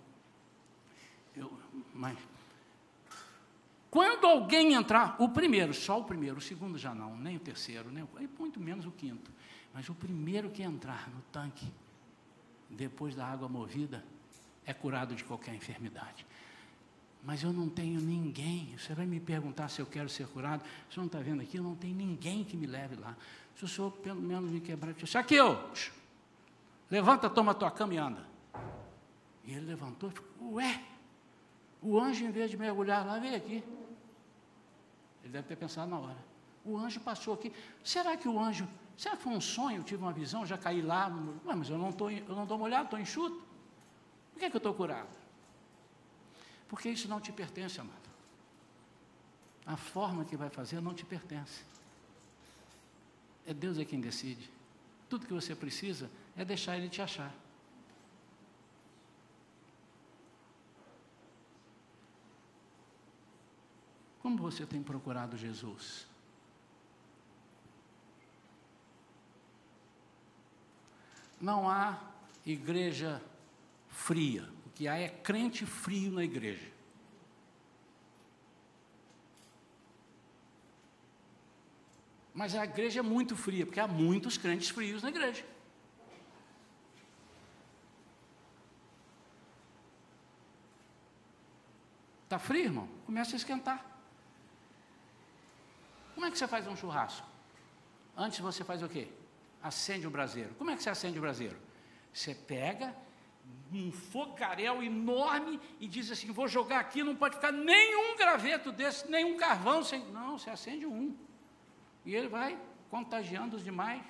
Eu, mas. Quando alguém entrar, o primeiro, só o primeiro, o segundo já não, nem o terceiro, nem o, muito menos o quinto. Mas o primeiro que entrar no tanque, depois da água movida, é curado de qualquer enfermidade. Mas eu não tenho ninguém. Você vai me perguntar se eu quero ser curado? Senhor não está vendo aqui? Eu não tenho ninguém que me leve lá. Se o senhor pelo menos me quebrar, aqui eu, levanta, toma tua cama e anda. E ele levantou e falou, ué, o anjo em vez de mergulhar lá, veio aqui. Ele deve ter pensado na hora. O anjo passou aqui. Será que o anjo, será que foi um sonho? Eu tive uma visão, já caí lá. Mas eu não estou eu não molhado, estou enxuto. Por que, é que eu estou curado? Porque isso não te pertence, amado. A forma que vai fazer não te pertence. É Deus é quem decide. Tudo que você precisa é deixar Ele te achar. Como você tem procurado Jesus? Não há igreja fria que há é crente frio na igreja. Mas a igreja é muito fria, porque há muitos crentes frios na igreja. Está frio, irmão? Começa a esquentar. Como é que você faz um churrasco? Antes você faz o quê? Acende o braseiro. Como é que você acende o braseiro? Você pega um fogaréu enorme e diz assim: vou jogar aqui, não pode ficar nenhum graveto desse, nenhum carvão. Sem... Não, você acende um. E ele vai contagiando os demais.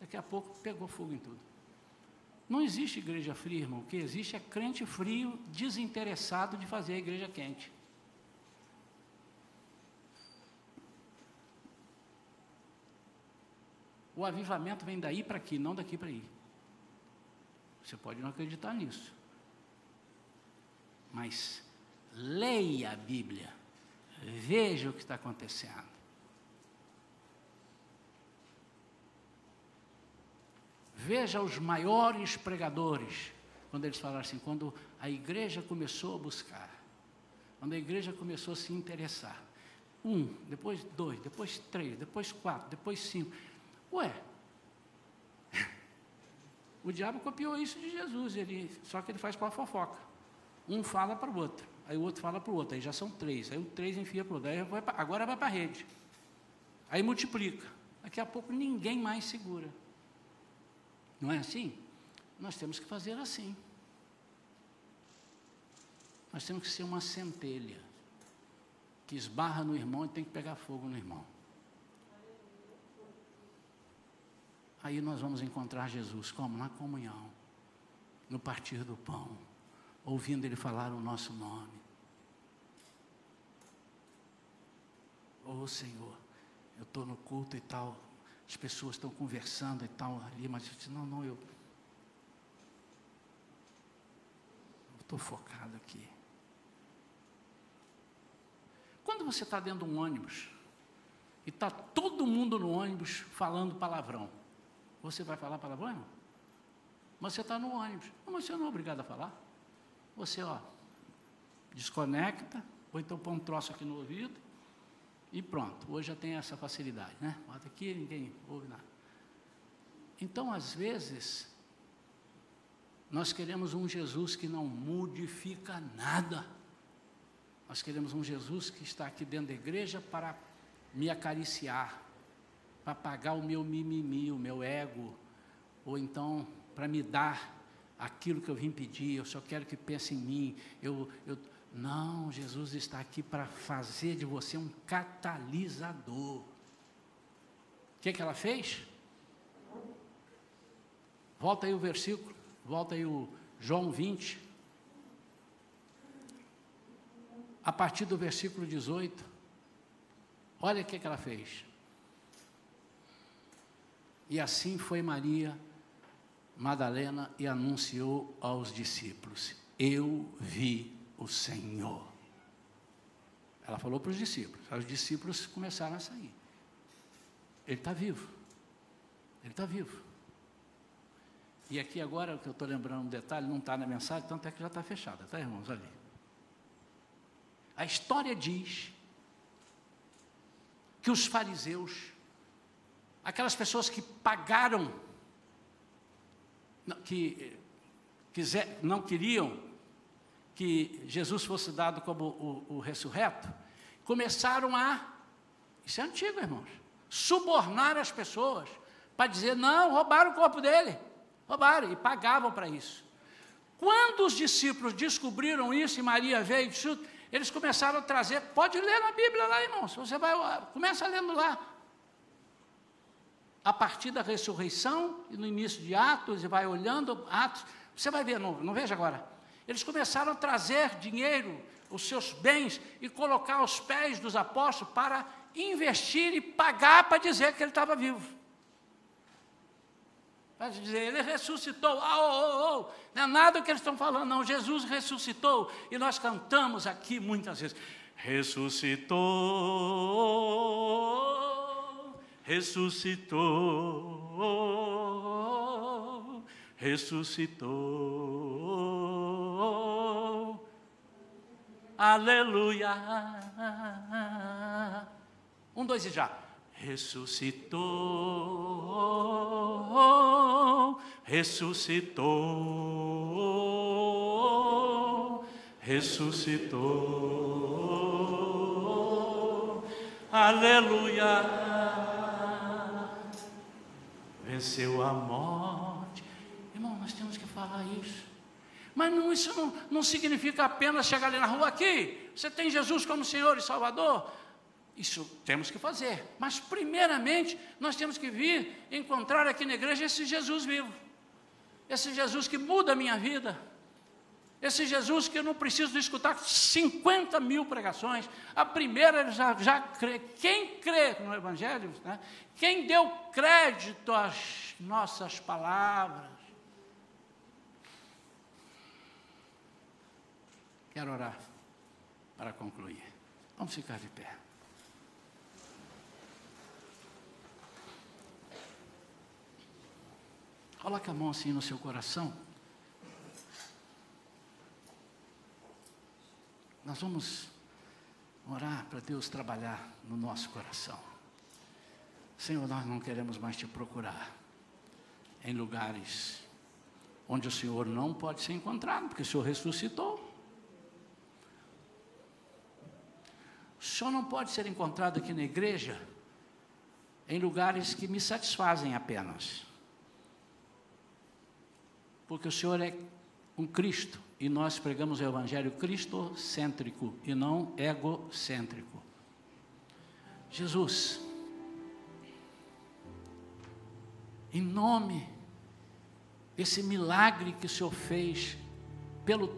Daqui a pouco pegou fogo em tudo. Não existe igreja fria, irmão. O que existe é crente frio, desinteressado de fazer a igreja quente. O avivamento vem daí para aqui, não daqui para aí. Você pode não acreditar nisso. Mas leia a Bíblia. Veja o que está acontecendo. Veja os maiores pregadores, quando eles falaram assim, quando a igreja começou a buscar, quando a igreja começou a se interessar. Um, depois dois, depois três, depois quatro, depois cinco. Ué, o diabo copiou isso de Jesus, ele, só que ele faz com a fofoca. Um fala para o outro, aí o outro fala para o outro, aí já são três, aí o três enfia para o outro, aí vai agora vai para a rede. Aí multiplica. Daqui a pouco ninguém mais segura. Não é assim? Nós temos que fazer assim. Nós temos que ser uma centelha que esbarra no irmão e tem que pegar fogo no irmão. Aí nós vamos encontrar Jesus como? Na comunhão, no partir do pão, ouvindo Ele falar o nosso nome. Oh Senhor, eu estou no culto e tal, as pessoas estão conversando e tal ali, mas eu disse, não, não, eu estou focado aqui. Quando você está dentro de um ônibus e está todo mundo no ônibus falando palavrão, você vai falar palavrão? Mas você está no ônibus. Não, mas você não é obrigado a falar. Você, ó, desconecta, ou então põe um troço aqui no ouvido e pronto. Hoje já tem essa facilidade, né? Bota aqui, ninguém ouve nada. Então, às vezes, nós queremos um Jesus que não modifica nada. Nós queremos um Jesus que está aqui dentro da igreja para me acariciar, para pagar o meu mimimi, o meu ego, ou então para me dar aquilo que eu vim pedir, eu só quero que pense em mim. Eu, eu, não, Jesus está aqui para fazer de você um catalisador. O que, que ela fez? Volta aí o versículo, volta aí o João 20. a partir do versículo 18. Olha o que, que ela fez. E assim foi Maria Madalena e anunciou aos discípulos: Eu vi o Senhor. Ela falou para os discípulos, os discípulos começaram a sair. Ele está vivo. Ele está vivo. E aqui agora, que eu estou lembrando um detalhe, não está na mensagem, tanto é que já está fechada, tá, irmãos? Ali. A história diz que os fariseus, aquelas pessoas que pagaram, que quiser, não queriam que Jesus fosse dado como o, o ressurreto, começaram a, isso é antigo, irmãos, subornar as pessoas para dizer: não, roubaram o corpo dele, roubaram, e pagavam para isso. Quando os discípulos descobriram isso e Maria veio, eles começaram a trazer, pode ler na Bíblia lá, irmãos, você vai, começa lendo lá. A partir da ressurreição, e no início de Atos, e vai olhando Atos, você vai ver, não, não veja agora. Eles começaram a trazer dinheiro, os seus bens, e colocar aos pés dos apóstolos para investir e pagar para dizer que ele estava vivo. Para dizer, ele ressuscitou. Ah, oh, oh, oh. Não é nada o que eles estão falando, não. Jesus ressuscitou. E nós cantamos aqui muitas vezes. Ressuscitou, ressuscitou, ressuscitou. Aleluia. Um, dois e já. Ressuscitou, ressuscitou, ressuscitou, aleluia, venceu a morte. Irmão, nós temos que falar isso. Mas não, isso não, não significa apenas chegar ali na rua aqui. Você tem Jesus como Senhor e Salvador. Isso temos que fazer. Mas, primeiramente, nós temos que vir encontrar aqui na igreja esse Jesus vivo. Esse Jesus que muda a minha vida. Esse Jesus que eu não preciso escutar 50 mil pregações. A primeira já, já crê. Quem crê no Evangelho, né? quem deu crédito às nossas palavras. Quero orar para concluir. Vamos ficar de pé. Coloque a mão assim no seu coração. Nós vamos orar para Deus trabalhar no nosso coração. Senhor, nós não queremos mais te procurar em lugares onde o Senhor não pode ser encontrado, porque o Senhor ressuscitou. O Senhor não pode ser encontrado aqui na igreja em lugares que me satisfazem apenas porque o Senhor é um Cristo e nós pregamos o Evangelho cristocêntrico e não egocêntrico. Jesus, em nome desse milagre que o Senhor fez pelo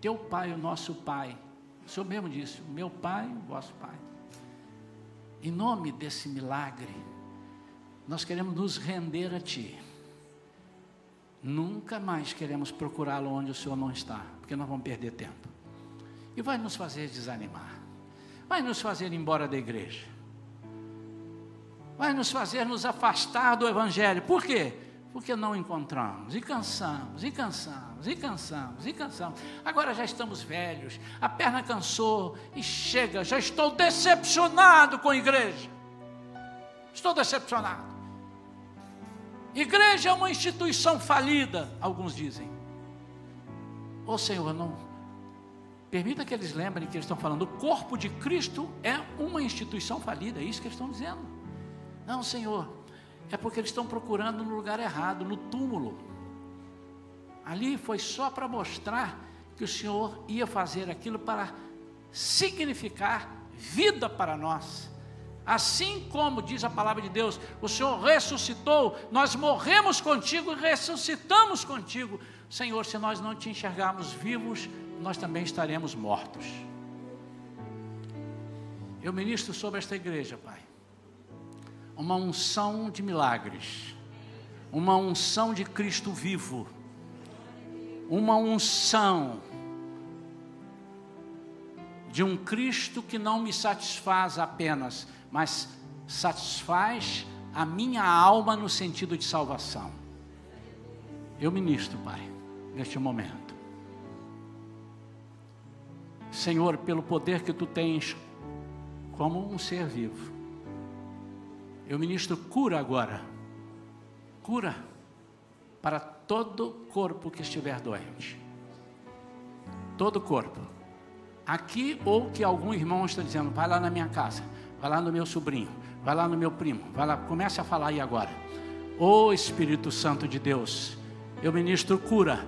teu Pai, o nosso Pai, o Senhor mesmo disse: meu Pai, o vosso Pai. Em nome desse milagre, nós queremos nos render a Ti. Nunca mais queremos procurá-lo onde o Senhor não está, porque nós vamos perder tempo. E vai nos fazer desanimar, vai nos fazer ir embora da igreja, vai nos fazer nos afastar do Evangelho. Por quê? Porque não encontramos, e cansamos, e cansamos, e cansamos, e cansamos. Agora já estamos velhos, a perna cansou e chega, já estou decepcionado com a igreja. Estou decepcionado. Igreja é uma instituição falida, alguns dizem. Ô oh, Senhor, não. Permita que eles lembrem que eles estão falando. O corpo de Cristo é uma instituição falida, é isso que eles estão dizendo. Não, Senhor, é porque eles estão procurando no lugar errado, no túmulo. Ali foi só para mostrar que o Senhor ia fazer aquilo para significar vida para nós. Assim como diz a palavra de Deus, o Senhor ressuscitou, nós morremos contigo e ressuscitamos contigo. Senhor, se nós não te enxergarmos vivos, nós também estaremos mortos. Eu ministro sobre esta igreja, Pai, uma unção de milagres, uma unção de Cristo vivo, uma unção de um Cristo que não me satisfaz apenas, mas satisfaz a minha alma no sentido de salvação. Eu ministro, Pai, neste momento. Senhor, pelo poder que tu tens como um ser vivo. Eu ministro cura agora. Cura para todo corpo que estiver doente. Todo corpo. Aqui ou que algum irmão está dizendo, vai lá na minha casa, vai lá no meu sobrinho, vai lá no meu primo, vai lá, comece a falar aí agora. Ô oh, Espírito Santo de Deus, eu ministro cura,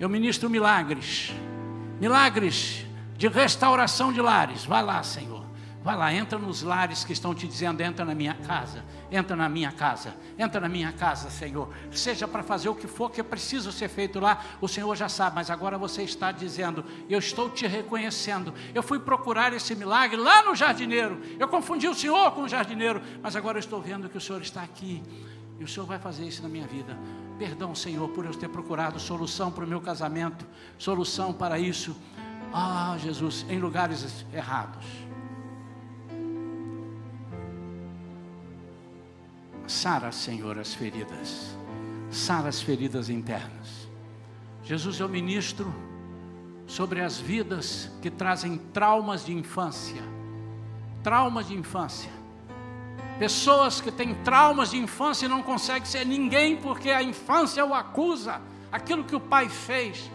eu ministro milagres, milagres de restauração de lares. Vai lá, Senhor. Vai lá, entra nos lares que estão te dizendo: entra na minha casa, entra na minha casa, entra na minha casa, Senhor. Seja para fazer o que for que é preciso ser feito lá, o Senhor já sabe, mas agora você está dizendo: eu estou te reconhecendo. Eu fui procurar esse milagre lá no jardineiro, eu confundi o Senhor com o jardineiro, mas agora eu estou vendo que o Senhor está aqui e o Senhor vai fazer isso na minha vida. Perdão, Senhor, por eu ter procurado solução para o meu casamento, solução para isso. Ah, Jesus, em lugares errados. Sara, Senhor, as feridas. Sara as feridas internas. Jesus, eu ministro sobre as vidas que trazem traumas de infância. Traumas de infância. Pessoas que têm traumas de infância e não conseguem ser ninguém porque a infância o acusa, aquilo que o pai fez.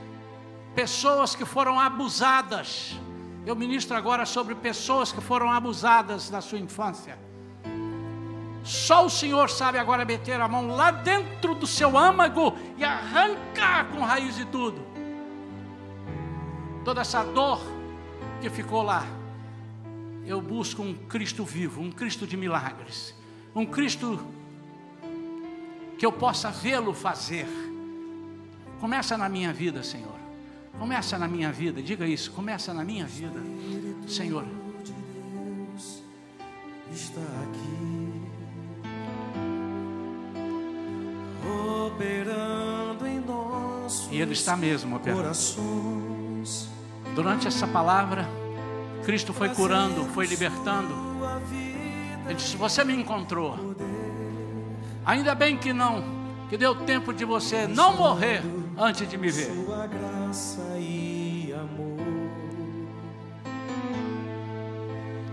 Pessoas que foram abusadas. Eu ministro agora sobre pessoas que foram abusadas na sua infância só o Senhor sabe agora meter a mão lá dentro do seu âmago e arrancar com raiz e tudo. Toda essa dor que ficou lá. Eu busco um Cristo vivo, um Cristo de milagres, um Cristo que eu possa vê-lo fazer. Começa na minha vida, Senhor. Começa na minha vida, diga isso, começa na minha vida, Senhor. Está aqui. Operando em nossos E Ele está mesmo operando. Corações, Durante essa palavra, Cristo foi curando, foi libertando. Ele disse: Você me encontrou. Ainda bem que não, que deu tempo de você não morrer antes de me ver. Sua graça e amor.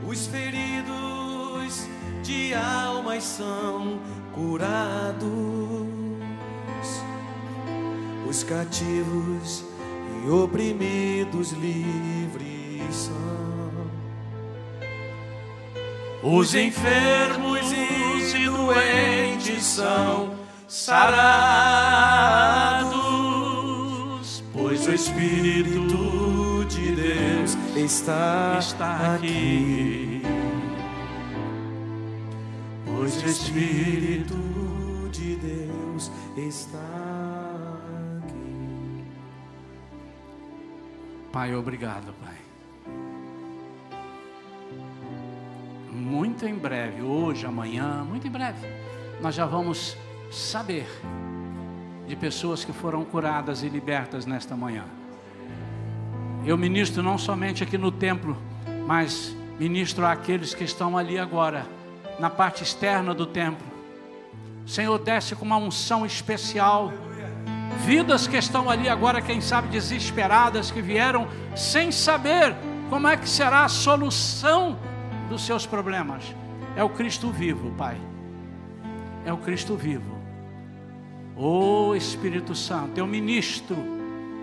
Os feridos de almas são curados os cativos e oprimidos livres são. Os enfermos e doentes são sarados, pois o Espírito de Deus está, está aqui. Pois o Espírito de Deus está Pai, obrigado, Pai. Muito em breve, hoje, amanhã, muito em breve, nós já vamos saber de pessoas que foram curadas e libertas nesta manhã. Eu ministro não somente aqui no templo, mas ministro àqueles que estão ali agora, na parte externa do templo. Senhor, desce com uma unção especial Vidas que estão ali agora, quem sabe, desesperadas, que vieram sem saber como é que será a solução dos seus problemas. É o Cristo vivo, Pai. É o Cristo vivo. Ô oh, Espírito Santo, eu ministro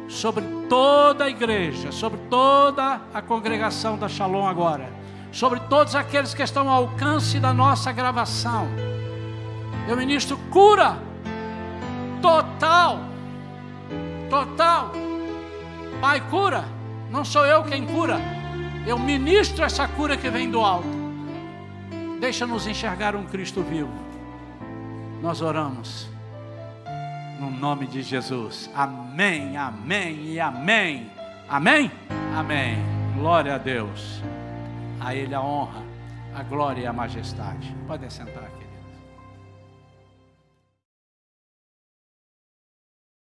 sobre toda a igreja, sobre toda a congregação da Shalom agora, sobre todos aqueles que estão ao alcance da nossa gravação. Eu ministro cura total total. Pai, cura. Não sou eu quem cura. Eu ministro essa cura que vem do alto. Deixa-nos enxergar um Cristo vivo. Nós oramos. No nome de Jesus. Amém, amém e amém. Amém? Amém. Glória a Deus. A Ele a honra, a glória e a majestade. Podem sentar.